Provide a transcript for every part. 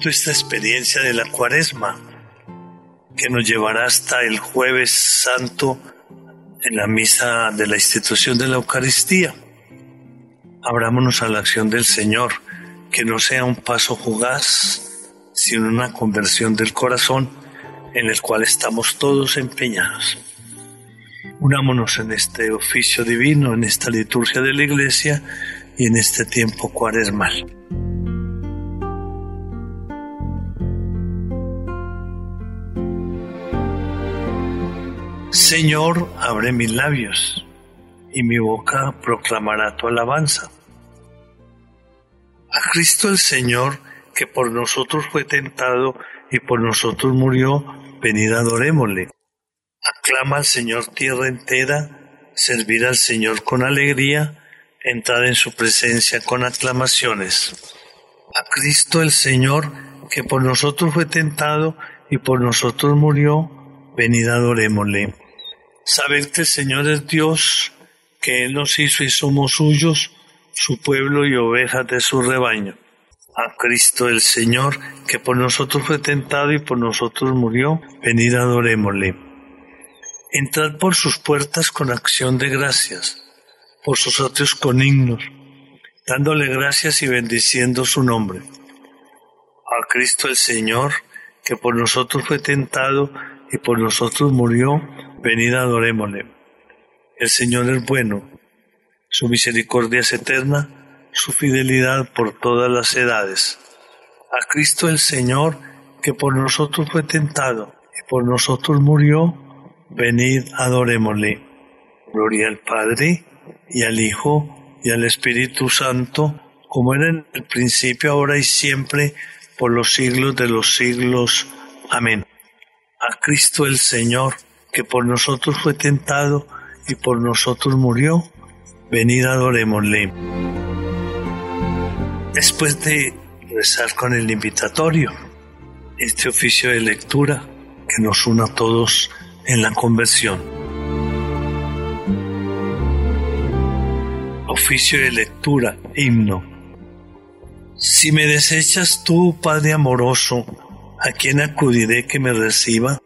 esta experiencia de la cuaresma que nos llevará hasta el jueves santo en la misa de la institución de la Eucaristía. Abrámonos a la acción del Señor, que no sea un paso fugaz, sino una conversión del corazón en el cual estamos todos empeñados. Unámonos en este oficio divino, en esta liturgia de la Iglesia y en este tiempo cuaresmal. Señor, abre mis labios, y mi boca proclamará tu alabanza. A Cristo el Señor, que por nosotros fue tentado y por nosotros murió, venid adorémosle. Aclama al Señor tierra entera, servir al Señor con alegría, entrar en su presencia con aclamaciones. A Cristo el Señor, que por nosotros fue tentado y por nosotros murió, venid adorémosle. Saber que el Señor es Dios, que Él nos hizo y somos suyos, su pueblo y ovejas de su rebaño. A Cristo el Señor, que por nosotros fue tentado y por nosotros murió, venid adorémosle. Entrad por sus puertas con acción de gracias, por sus atrios con himnos, dándole gracias y bendiciendo su nombre. A Cristo el Señor, que por nosotros fue tentado y por nosotros murió, venid adorémosle. El Señor es bueno, su misericordia es eterna, su fidelidad por todas las edades. A Cristo el Señor, que por nosotros fue tentado y por nosotros murió, venid adorémosle. Gloria al Padre, y al Hijo, y al Espíritu Santo, como era en el principio, ahora y siempre, por los siglos de los siglos. Amén. A Cristo el Señor, que por nosotros fue tentado y por nosotros murió, venid adorémosle. Después de rezar con el invitatorio, este oficio de lectura que nos una a todos en la conversión. Oficio de lectura, himno. Si me desechas tú, Padre amoroso, ¿a quién acudiré que me reciba?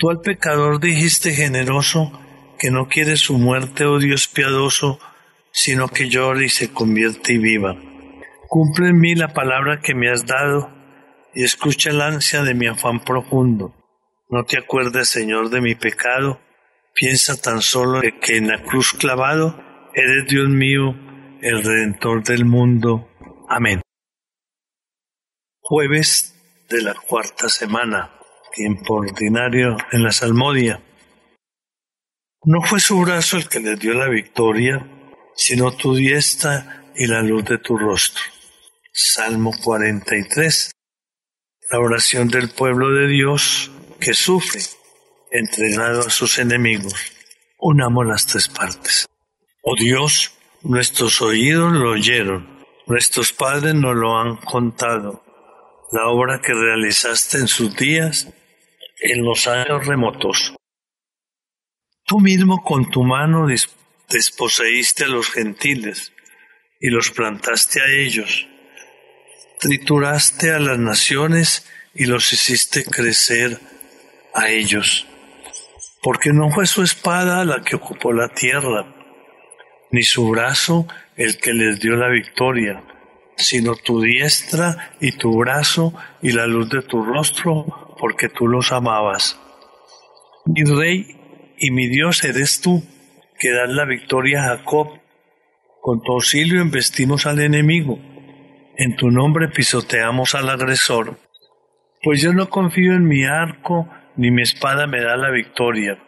Tú al pecador dijiste generoso que no quiere su muerte, oh Dios piadoso, sino que llore y se convierte y viva. Cumple en mí la palabra que me has dado y escucha el ansia de mi afán profundo. No te acuerdes, Señor, de mi pecado. Piensa tan solo que en la cruz clavado eres Dios mío, el Redentor del mundo. Amén. Jueves de la cuarta semana tiempo ordinario en la salmodia. No fue su brazo el que le dio la victoria, sino tu diestra y la luz de tu rostro. Salmo 43. La oración del pueblo de Dios que sufre, entregado a sus enemigos. Unamos las tres partes. Oh Dios, nuestros oídos lo oyeron, nuestros padres nos lo han contado, la obra que realizaste en sus días en los años remotos. Tú mismo con tu mano desposeíste a los gentiles y los plantaste a ellos. Trituraste a las naciones y los hiciste crecer a ellos. Porque no fue su espada la que ocupó la tierra, ni su brazo el que les dio la victoria, sino tu diestra y tu brazo y la luz de tu rostro porque tú los amabas. Mi rey y mi Dios eres tú, que das la victoria a Jacob. Con tu auxilio embestimos al enemigo. En tu nombre pisoteamos al agresor. Pues yo no confío en mi arco, ni mi espada me da la victoria.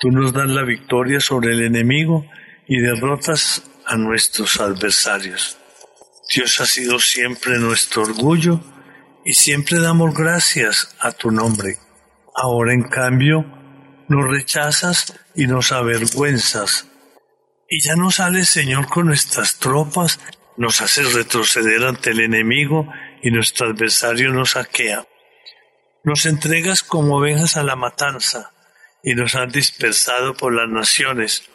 Tú nos das la victoria sobre el enemigo y derrotas a nuestros adversarios. Dios ha sido siempre nuestro orgullo y siempre damos gracias a tu nombre. Ahora en cambio nos rechazas y nos avergüenzas. Y ya no sales, Señor, con nuestras tropas, nos haces retroceder ante el enemigo y nuestro adversario nos saquea. Nos entregas como ovejas a la matanza y nos has dispersado por las naciones.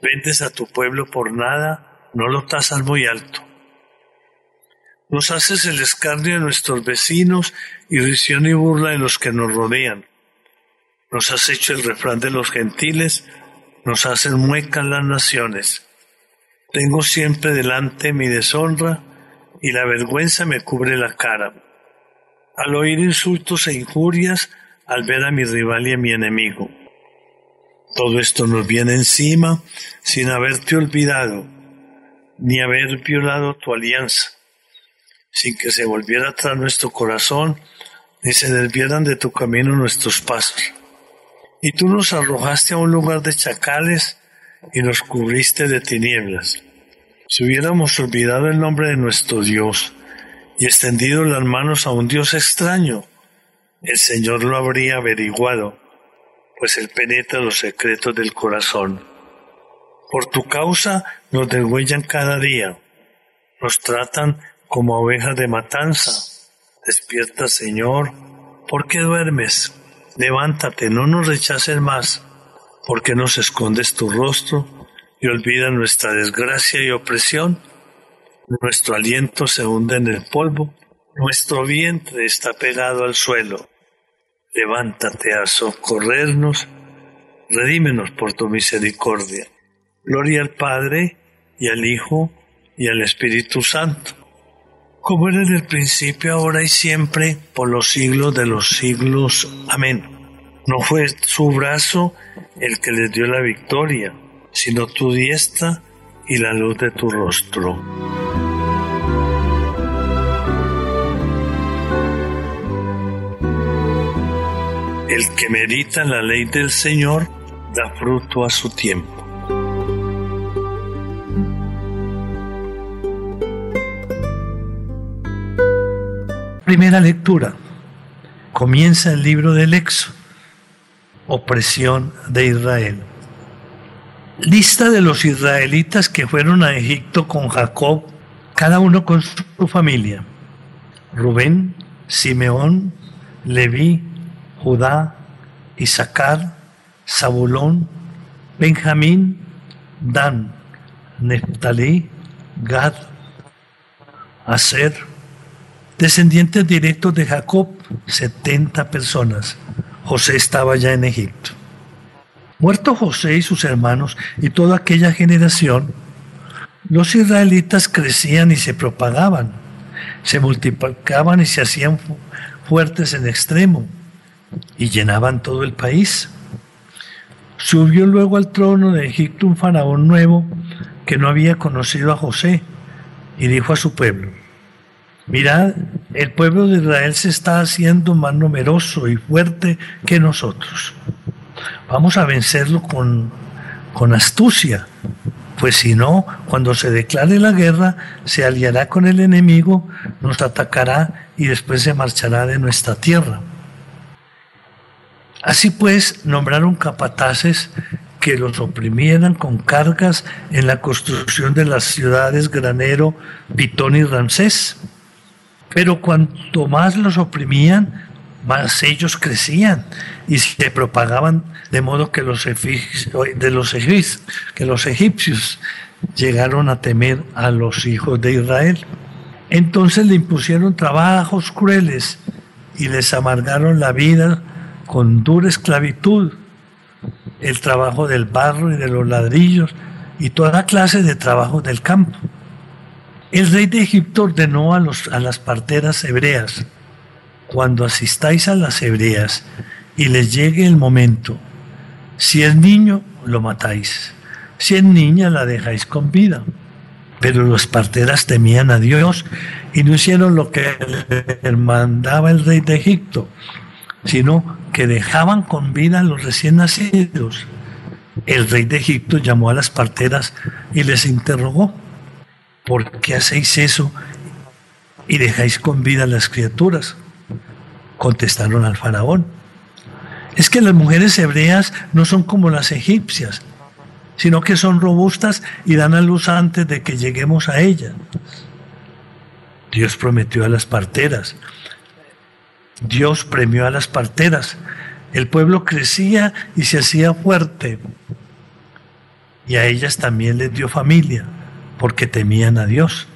Vendes a tu pueblo por nada, no lo tasas muy alto. Nos haces el escarnio de nuestros vecinos y risión y burla de los que nos rodean. Nos has hecho el refrán de los gentiles, nos hacen muecas las naciones. Tengo siempre delante mi deshonra y la vergüenza me cubre la cara. Al oír insultos e injurias, al ver a mi rival y a mi enemigo. Todo esto nos viene encima sin haberte olvidado, ni haber violado tu alianza, sin que se volviera atrás nuestro corazón, ni se desvieran de tu camino nuestros pasos. Y tú nos arrojaste a un lugar de chacales y nos cubriste de tinieblas. Si hubiéramos olvidado el nombre de nuestro Dios y extendido las manos a un Dios extraño, el Señor lo habría averiguado pues Él penetra los secretos del corazón. Por tu causa nos degüellan cada día, nos tratan como ovejas de matanza. Despierta, Señor, ¿por qué duermes? Levántate, no nos rechaces más, porque nos escondes tu rostro y olvidas nuestra desgracia y opresión. Nuestro aliento se hunde en el polvo, nuestro vientre está pegado al suelo levántate a socorrernos, redímenos por tu misericordia. Gloria al Padre, y al Hijo, y al Espíritu Santo, como era en el principio, ahora y siempre, por los siglos de los siglos. Amén. No fue su brazo el que les dio la victoria, sino tu diestra y la luz de tu rostro. El que medita la ley del Señor da fruto a su tiempo. Primera lectura. Comienza el libro del Éxodo. Opresión de Israel. Lista de los israelitas que fueron a Egipto con Jacob, cada uno con su familia. Rubén, Simeón, Leví, Judá, Isaacar, Zabulón, Benjamín, Dan, Neftalí, Gad, Aser, descendientes directos de Jacob, 70 personas. José estaba ya en Egipto. Muerto José y sus hermanos y toda aquella generación, los israelitas crecían y se propagaban, se multiplicaban y se hacían fuertes en extremo y llenaban todo el país. Subió luego al trono de Egipto un faraón nuevo que no había conocido a José y dijo a su pueblo, mirad, el pueblo de Israel se está haciendo más numeroso y fuerte que nosotros. Vamos a vencerlo con, con astucia, pues si no, cuando se declare la guerra, se aliará con el enemigo, nos atacará y después se marchará de nuestra tierra. Así pues, nombraron capataces que los oprimieran con cargas en la construcción de las ciudades Granero, Pitón y Ramsés. Pero cuanto más los oprimían, más ellos crecían y se propagaban de modo que los, de los, que los egipcios llegaron a temer a los hijos de Israel. Entonces le impusieron trabajos crueles y les amargaron la vida con dura esclavitud, el trabajo del barro y de los ladrillos y toda clase de trabajos del campo. El rey de Egipto ordenó a, los, las parteras hebreas, cuando asistáis a las hebreas y les llegue el momento, si es niño, lo matáis, si es niña, la dejáis con vida. Pero las parteras temían a Dios y no hicieron lo que mandaba el rey de Egipto, sino que dejaban con vida a los recién nacidos. El rey de Egipto llamó a las parteras y les interrogó, ¿por qué hacéis eso y dejáis con vida a las criaturas? Contestaron al faraón, es que las mujeres hebreas no son como las egipcias, sino que son robustas y dan a luz antes de que lleguemos a ellas. Dios prometió a las parteras, Dios premió a las parteras. El pueblo crecía y se hacía fuerte. Y a ellas también les dio familia, porque temían a Dios.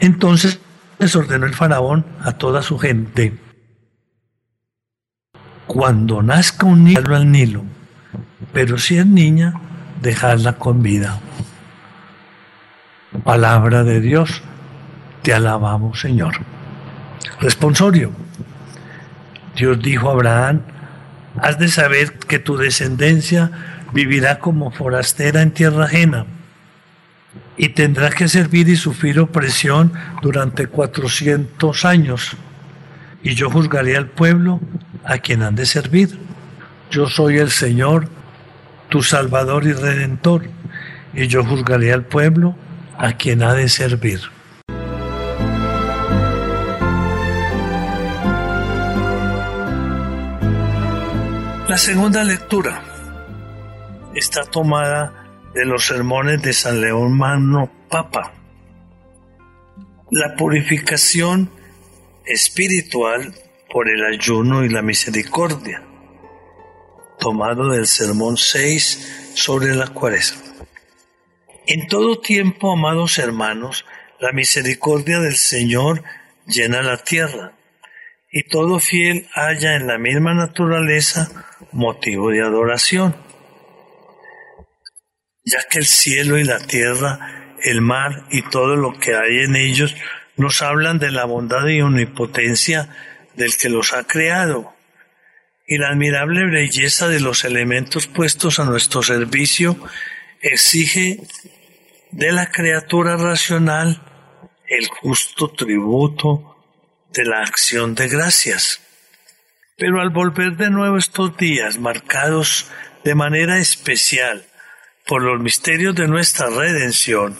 Entonces les ordenó el faraón a toda su gente, cuando nazca un niño, al Nilo, pero si es niña, dejadla con vida. Palabra de Dios, te alabamos Señor. Responsorio. Dios dijo a Abraham, has de saber que tu descendencia vivirá como forastera en tierra ajena y tendrá que servir y sufrir opresión durante cuatrocientos años. Y yo juzgaré al pueblo a quien han de servir. Yo soy el Señor, tu Salvador y Redentor, y yo juzgaré al pueblo a quien ha de servir. La segunda lectura está tomada de los sermones de San León Magno Papa. La purificación espiritual por el ayuno y la misericordia, tomado del sermón 6 sobre la cuaresma. En todo tiempo, amados hermanos, la misericordia del Señor llena la tierra, y todo fiel haya en la misma naturaleza motivo de adoración ya que el cielo y la tierra, el mar y todo lo que hay en ellos nos hablan de la bondad y omnipotencia del que los ha creado y la admirable belleza de los elementos puestos a nuestro servicio exige de la criatura racional el justo tributo de la acción de gracias. Pero al volver de nuevo estos días marcados de manera especial por los misterios de nuestra redención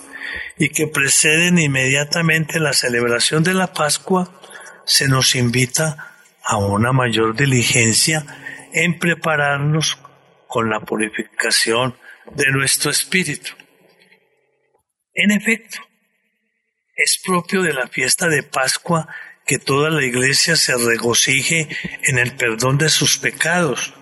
y que preceden inmediatamente la celebración de la Pascua, se nos invita a una mayor diligencia en prepararnos con la purificación de nuestro espíritu. En efecto, es propio de la fiesta de Pascua que toda la iglesia se regocije en el perdón de sus pecados,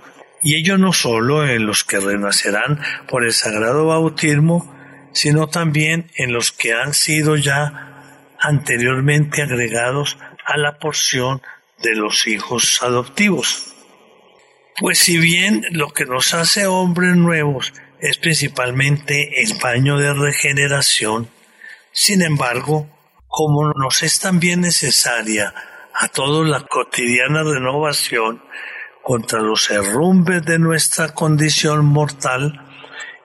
y ello no solo en los que renacerán por el sagrado bautismo, sino también en los que han sido ya anteriormente agregados a la porción de los hijos adoptivos. Pues si bien lo que nos hace hombres nuevos es principalmente el baño de regeneración, sin embargo, como nos es también necesaria a todos la cotidiana renovación, contra los herrumbes de nuestra condición mortal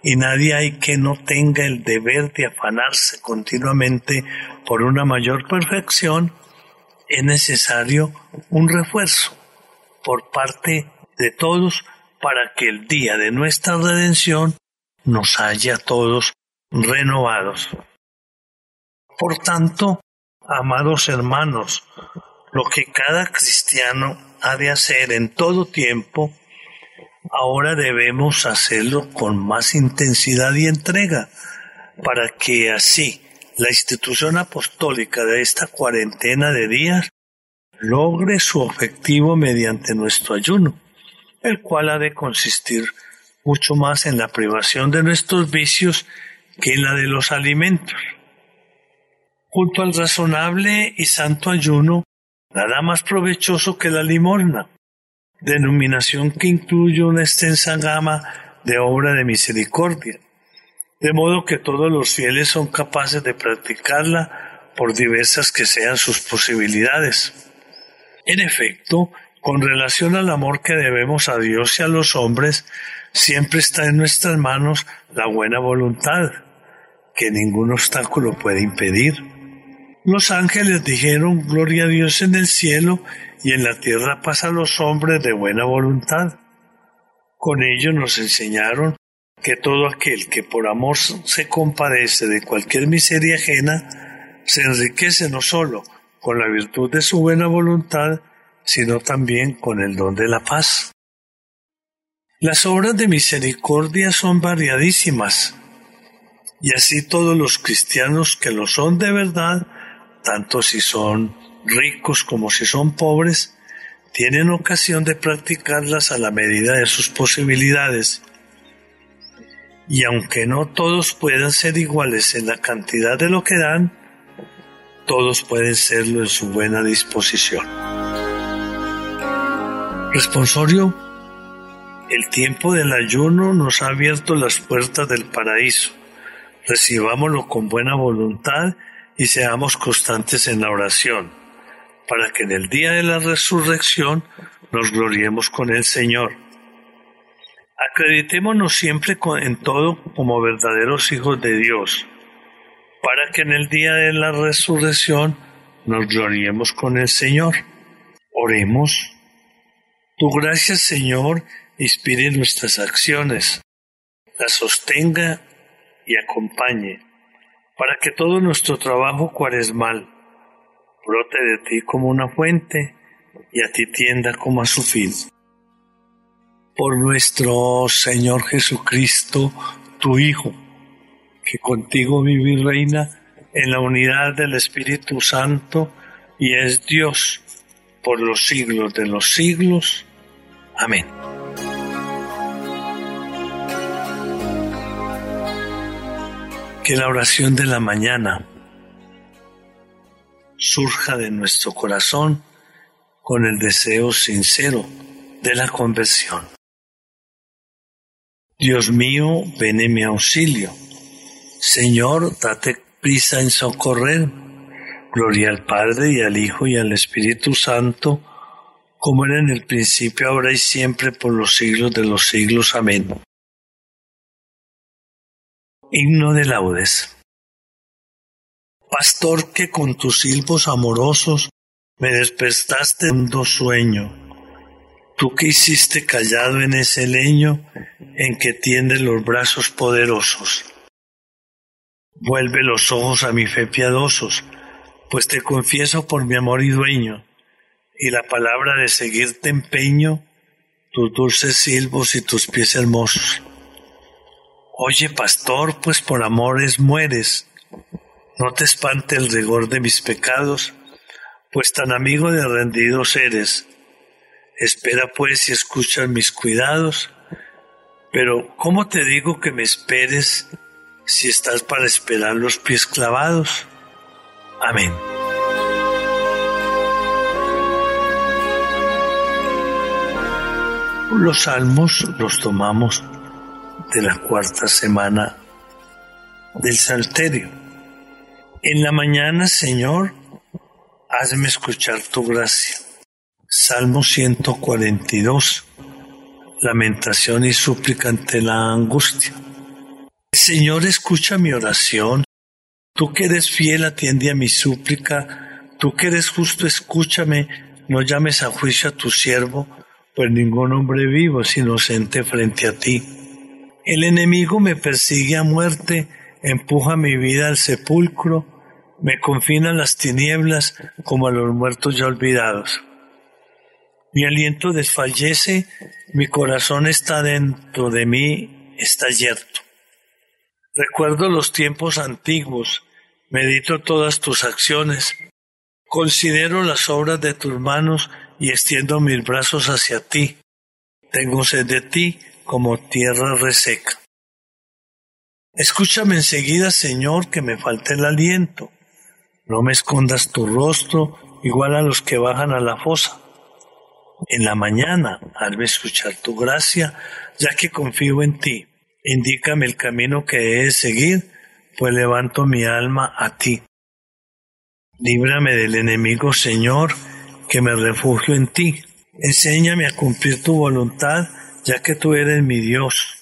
y nadie hay que no tenga el deber de afanarse continuamente por una mayor perfección, es necesario un refuerzo por parte de todos para que el día de nuestra redención nos haya todos renovados. Por tanto, amados hermanos, lo que cada cristiano ha de hacer en todo tiempo, ahora debemos hacerlo con más intensidad y entrega, para que así la institución apostólica de esta cuarentena de días logre su objetivo mediante nuestro ayuno, el cual ha de consistir mucho más en la privación de nuestros vicios que en la de los alimentos. Junto al razonable y santo ayuno nada más provechoso que la limosna, denominación que incluye una extensa gama de obra de misericordia, de modo que todos los fieles son capaces de practicarla por diversas que sean sus posibilidades. En efecto, con relación al amor que debemos a Dios y a los hombres, siempre está en nuestras manos la buena voluntad, que ningún obstáculo puede impedir. Los ángeles dijeron, Gloria a Dios en el cielo y en la tierra paz a los hombres de buena voluntad. Con ello nos enseñaron que todo aquel que por amor se compadece de cualquier miseria ajena, se enriquece no solo con la virtud de su buena voluntad, sino también con el don de la paz. Las obras de misericordia son variadísimas, y así todos los cristianos que lo son de verdad tanto si son ricos como si son pobres, tienen ocasión de practicarlas a la medida de sus posibilidades. Y aunque no todos puedan ser iguales en la cantidad de lo que dan, todos pueden serlo en su buena disposición. Responsorio, el tiempo del ayuno nos ha abierto las puertas del paraíso. Recibámoslo con buena voluntad y seamos constantes en la oración, para que en el día de la resurrección nos gloriemos con el Señor. Acreditémonos siempre en todo como verdaderos hijos de Dios, para que en el día de la resurrección nos gloriemos con el Señor. Oremos. Tu gracia, Señor, inspire nuestras acciones, las sostenga y acompañe, para que todo nuestro trabajo cuaresmal brote de ti como una fuente y a ti tienda como a su fin. Por nuestro Señor Jesucristo, tu Hijo, que contigo vive y reina en la unidad del Espíritu Santo y es Dios por los siglos de los siglos. Amén. Que la oración de la mañana surja de nuestro corazón con el deseo sincero de la conversión. Dios mío, ven en mi auxilio. Señor, date prisa en socorrer. Gloria al Padre y al Hijo y al Espíritu Santo, como era en el principio, ahora y siempre, por los siglos de los siglos. Amén. Himno de laudes. Pastor que con tus silbos amorosos me despertaste un sueño. Tú que hiciste callado en ese leño en que tiendes los brazos poderosos. Vuelve los ojos a mi fe piadosos, pues te confieso por mi amor y dueño, y la palabra de seguirte empeño, tus dulces silbos y tus pies hermosos. Oye, pastor, pues por amores mueres, no te espante el rigor de mis pecados, pues tan amigo de rendidos eres. Espera pues y escucha mis cuidados, pero ¿cómo te digo que me esperes si estás para esperar los pies clavados? Amén. Los salmos los tomamos de la cuarta semana del Salterio. En la mañana, Señor, hazme escuchar tu gracia. Salmo 142. Lamentación y súplica ante la angustia. Señor, escucha mi oración. Tú que eres fiel, atiende a mi súplica. Tú que eres justo, escúchame. No llames a juicio a tu siervo, pues ningún hombre vivo es inocente frente a ti. El enemigo me persigue a muerte, empuja mi vida al sepulcro me confinan las tinieblas como a los muertos ya olvidados. Mi aliento desfallece, mi corazón está dentro de mí, está yerto. Recuerdo los tiempos antiguos, medito todas tus acciones, considero las obras de tus manos y extiendo mis brazos hacia ti. Tengo sed de ti como tierra reseca. Escúchame enseguida, Señor, que me falte el aliento no me escondas tu rostro igual a los que bajan a la fosa. En la mañana, hazme escuchar tu gracia, ya que confío en ti. Indícame el camino que he de seguir, pues levanto mi alma a ti. Líbrame del enemigo, Señor, que me refugio en ti. Enséñame a cumplir tu voluntad, ya que tú eres mi Dios.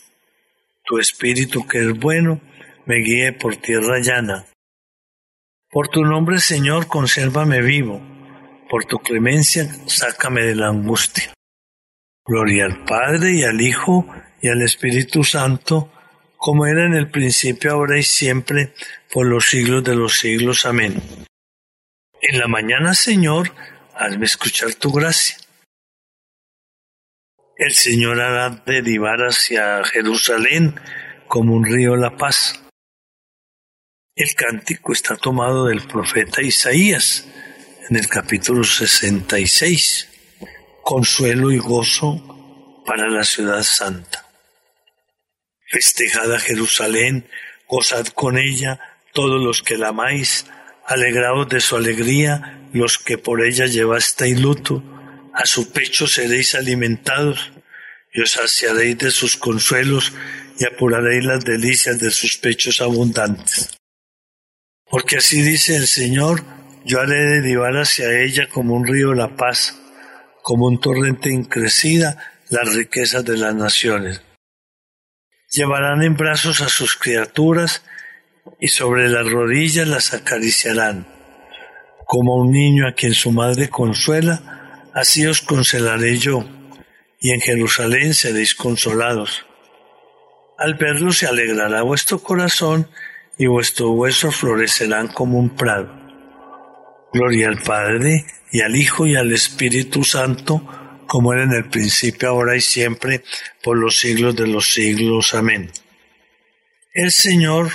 Tu espíritu, que es bueno, me guíe por tierra llana. Por tu nombre, Señor, consérvame vivo. Por tu clemencia, sácame de la angustia. Gloria al Padre y al Hijo y al Espíritu Santo, como era en el principio, ahora y siempre, por los siglos de los siglos. Amén. En la mañana, Señor, hazme escuchar tu gracia. El Señor hará derivar hacia Jerusalén como un río la paz el cántico está tomado del profeta Isaías en el capítulo 66. Consuelo y gozo para la ciudad santa. Festejad a Jerusalén, gozad con ella todos los que la amáis, alegraos de su alegría los que por ella llevasteis luto, a su pecho seréis alimentados, y os saciaréis de sus consuelos y apuraréis las delicias de sus pechos abundantes. Porque así dice el Señor, yo haré derivar hacia ella como un río la paz, como un torrente increcida las riquezas de las naciones. Llevarán en brazos a sus criaturas y sobre las rodillas las acariciarán. Como un niño a quien su madre consuela, así os consolaré yo, y en Jerusalén seréis consolados. Al verlo se alegrará vuestro corazón y vuestros huesos florecerán como un prado. Gloria al Padre, y al Hijo, y al Espíritu Santo, como era en el principio, ahora y siempre, por los siglos de los siglos. Amén. El Señor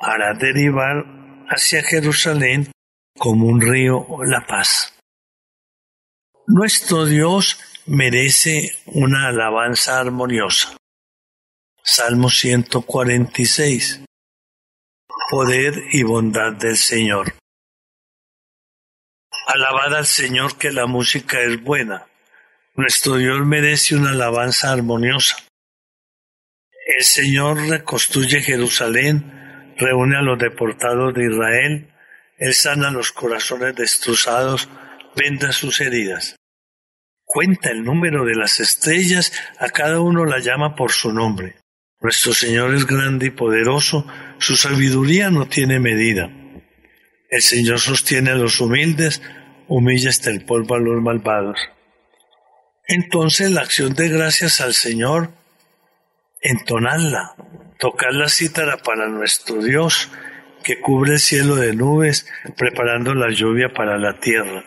hará derivar hacia Jerusalén como un río la paz. Nuestro Dios merece una alabanza armoniosa. Salmo 146. Poder y bondad del Señor. Alabad al Señor que la música es buena. Nuestro Dios merece una alabanza armoniosa. El Señor reconstruye Jerusalén reúne a los deportados de Israel, Él sana los corazones destrozados, venda sus heridas. Cuenta el número de las estrellas, a cada uno la llama por su nombre. Nuestro Señor es grande y poderoso, su sabiduría no tiene medida. El Señor sostiene a los humildes, humilla hasta el polvo a los malvados. Entonces la acción de gracias al Señor, entonadla, tocar la cítara para nuestro Dios, que cubre el cielo de nubes, preparando la lluvia para la tierra,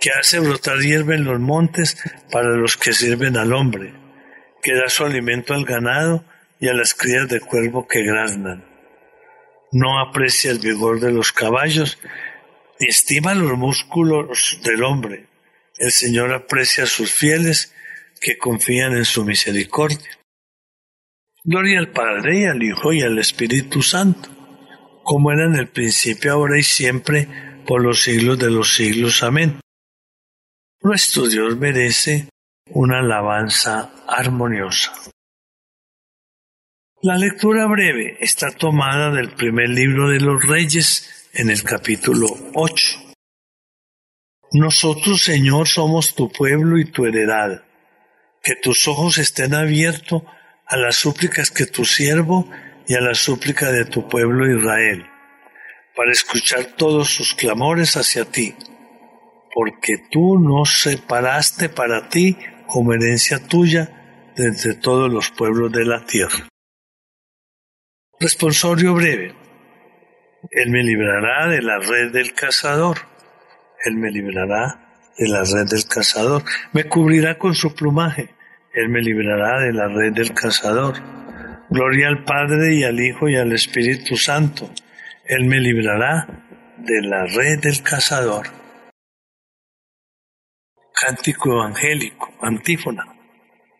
que hace brotar hierba en los montes para los que sirven al hombre, que da su alimento al ganado y a las crías de cuervo que graznan. No aprecia el vigor de los caballos, ni estima los músculos del hombre. El Señor aprecia a sus fieles que confían en su misericordia. Gloria al Padre y al Hijo y al Espíritu Santo, como era en el principio, ahora y siempre, por los siglos de los siglos. Amén. Nuestro Dios merece una alabanza armoniosa. La lectura breve está tomada del primer libro de los Reyes en el capítulo 8. Nosotros, Señor, somos tu pueblo y tu heredad. Que tus ojos estén abiertos a las súplicas que tu siervo y a la súplica de tu pueblo Israel, para escuchar todos sus clamores hacia ti, porque tú nos separaste para ti como herencia tuya de entre todos los pueblos de la tierra. Responsorio breve. Él me librará de la red del cazador. Él me librará de la red del cazador. Me cubrirá con su plumaje él me librará de la red del cazador. Gloria al Padre y al Hijo y al Espíritu Santo. Él me librará de la red del cazador. Cántico evangélico, antífona.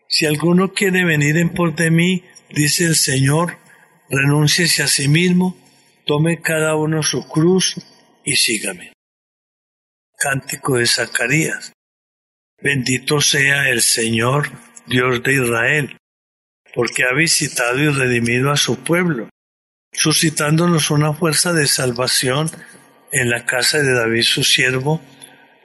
Si alguno quiere venir en pos de mí, dice el Señor, renúnciese a sí mismo, tome cada uno su cruz y sígame. Cántico de Zacarías. Bendito sea el Señor, Dios de Israel, porque ha visitado y redimido a su pueblo, suscitándonos una fuerza de salvación en la casa de David su siervo,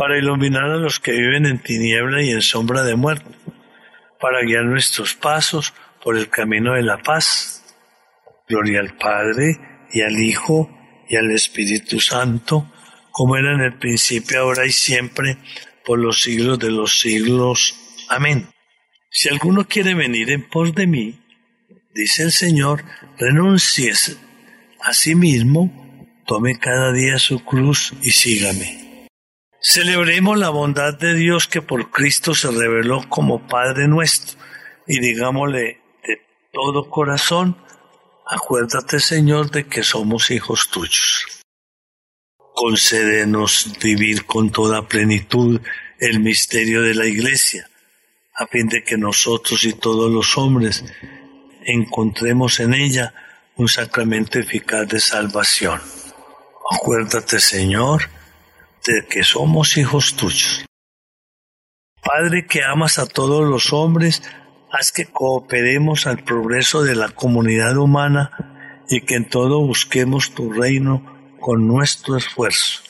para iluminar a los que viven en tiniebla y en sombra de muerte, para guiar nuestros pasos por el camino de la paz. Gloria al Padre y al Hijo y al Espíritu Santo, como era en el principio, ahora y siempre, por los siglos de los siglos. Amén. Si alguno quiere venir en pos de mí, dice el Señor, renuncies a sí mismo, tome cada día su cruz y sígame. Celebremos la bondad de Dios que por Cristo se reveló como Padre nuestro y digámosle de todo corazón, acuérdate Señor de que somos hijos tuyos. Concédenos vivir con toda plenitud el misterio de la Iglesia, a fin de que nosotros y todos los hombres encontremos en ella un sacramento eficaz de salvación. Acuérdate, Señor, de que somos hijos tuyos. Padre que amas a todos los hombres, haz que cooperemos al progreso de la comunidad humana y que en todo busquemos tu reino con nuestro esfuerzo.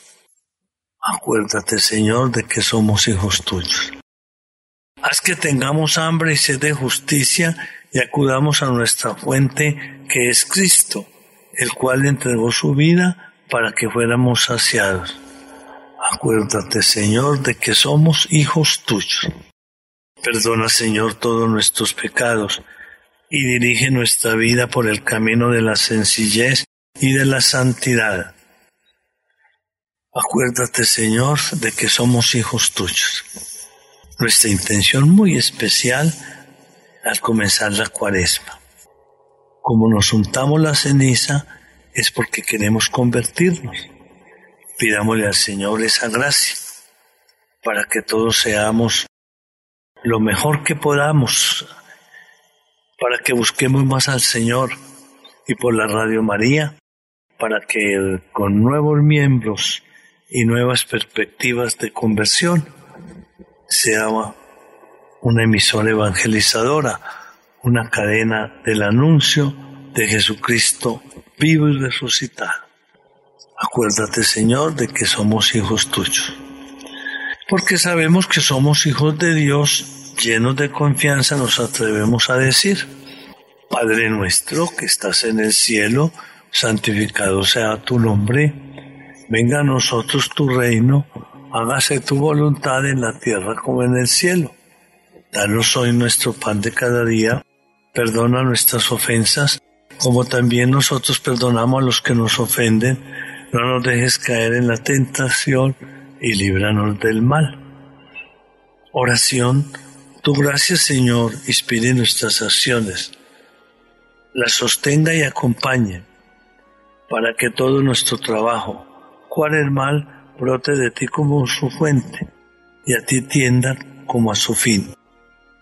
Acuérdate, Señor, de que somos hijos tuyos. Haz que tengamos hambre y sed de justicia y acudamos a nuestra fuente que es Cristo, el cual entregó su vida para que fuéramos saciados. Acuérdate, Señor, de que somos hijos tuyos. Perdona, Señor, todos nuestros pecados y dirige nuestra vida por el camino de la sencillez y de la santidad. Acuérdate, Señor, de que somos hijos tuyos. Nuestra intención muy especial al comenzar la cuaresma. Como nos untamos la ceniza es porque queremos convertirnos. Pidámosle al Señor esa gracia para que todos seamos lo mejor que podamos, para que busquemos más al Señor y por la Radio María, para que con nuevos miembros y nuevas perspectivas de conversión sea una emisora evangelizadora, una cadena del anuncio de Jesucristo vivo y resucitado. Acuérdate, Señor, de que somos hijos tuyos porque sabemos que somos hijos de Dios, llenos de confianza nos atrevemos a decir, Padre nuestro que estás en el cielo, santificado sea tu nombre, venga a nosotros tu reino, hágase tu voluntad en la tierra como en el cielo. Danos hoy nuestro pan de cada día, perdona nuestras ofensas, como también nosotros perdonamos a los que nos ofenden, no nos dejes caer en la tentación, y líbranos del mal. Oración, tu gracia Señor inspire nuestras acciones, las sostenga y acompañe, para que todo nuestro trabajo, cual el mal, brote de ti como su fuente, y a ti tienda como a su fin.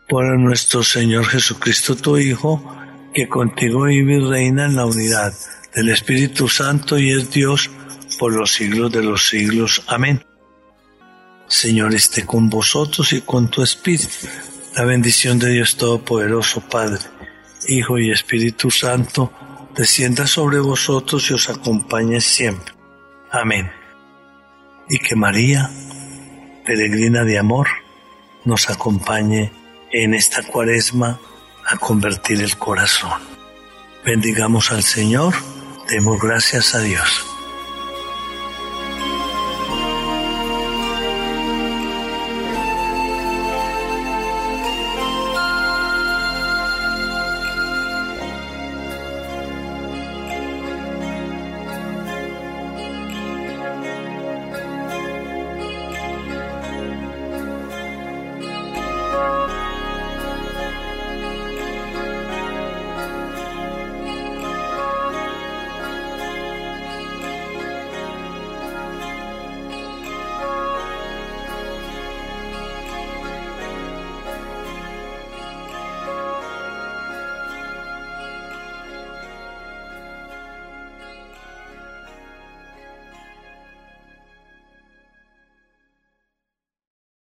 Por nuestro Señor Jesucristo, tu Hijo, que contigo vive y reina en la unidad del Espíritu Santo y es Dios por los siglos de los siglos. Amén. Señor esté con vosotros y con tu espíritu. La bendición de Dios Todopoderoso, Padre, Hijo y Espíritu Santo, descienda sobre vosotros y os acompañe siempre. Amén. Y que María, peregrina de amor, nos acompañe en esta cuaresma a convertir el corazón. Bendigamos al Señor, demos gracias a Dios.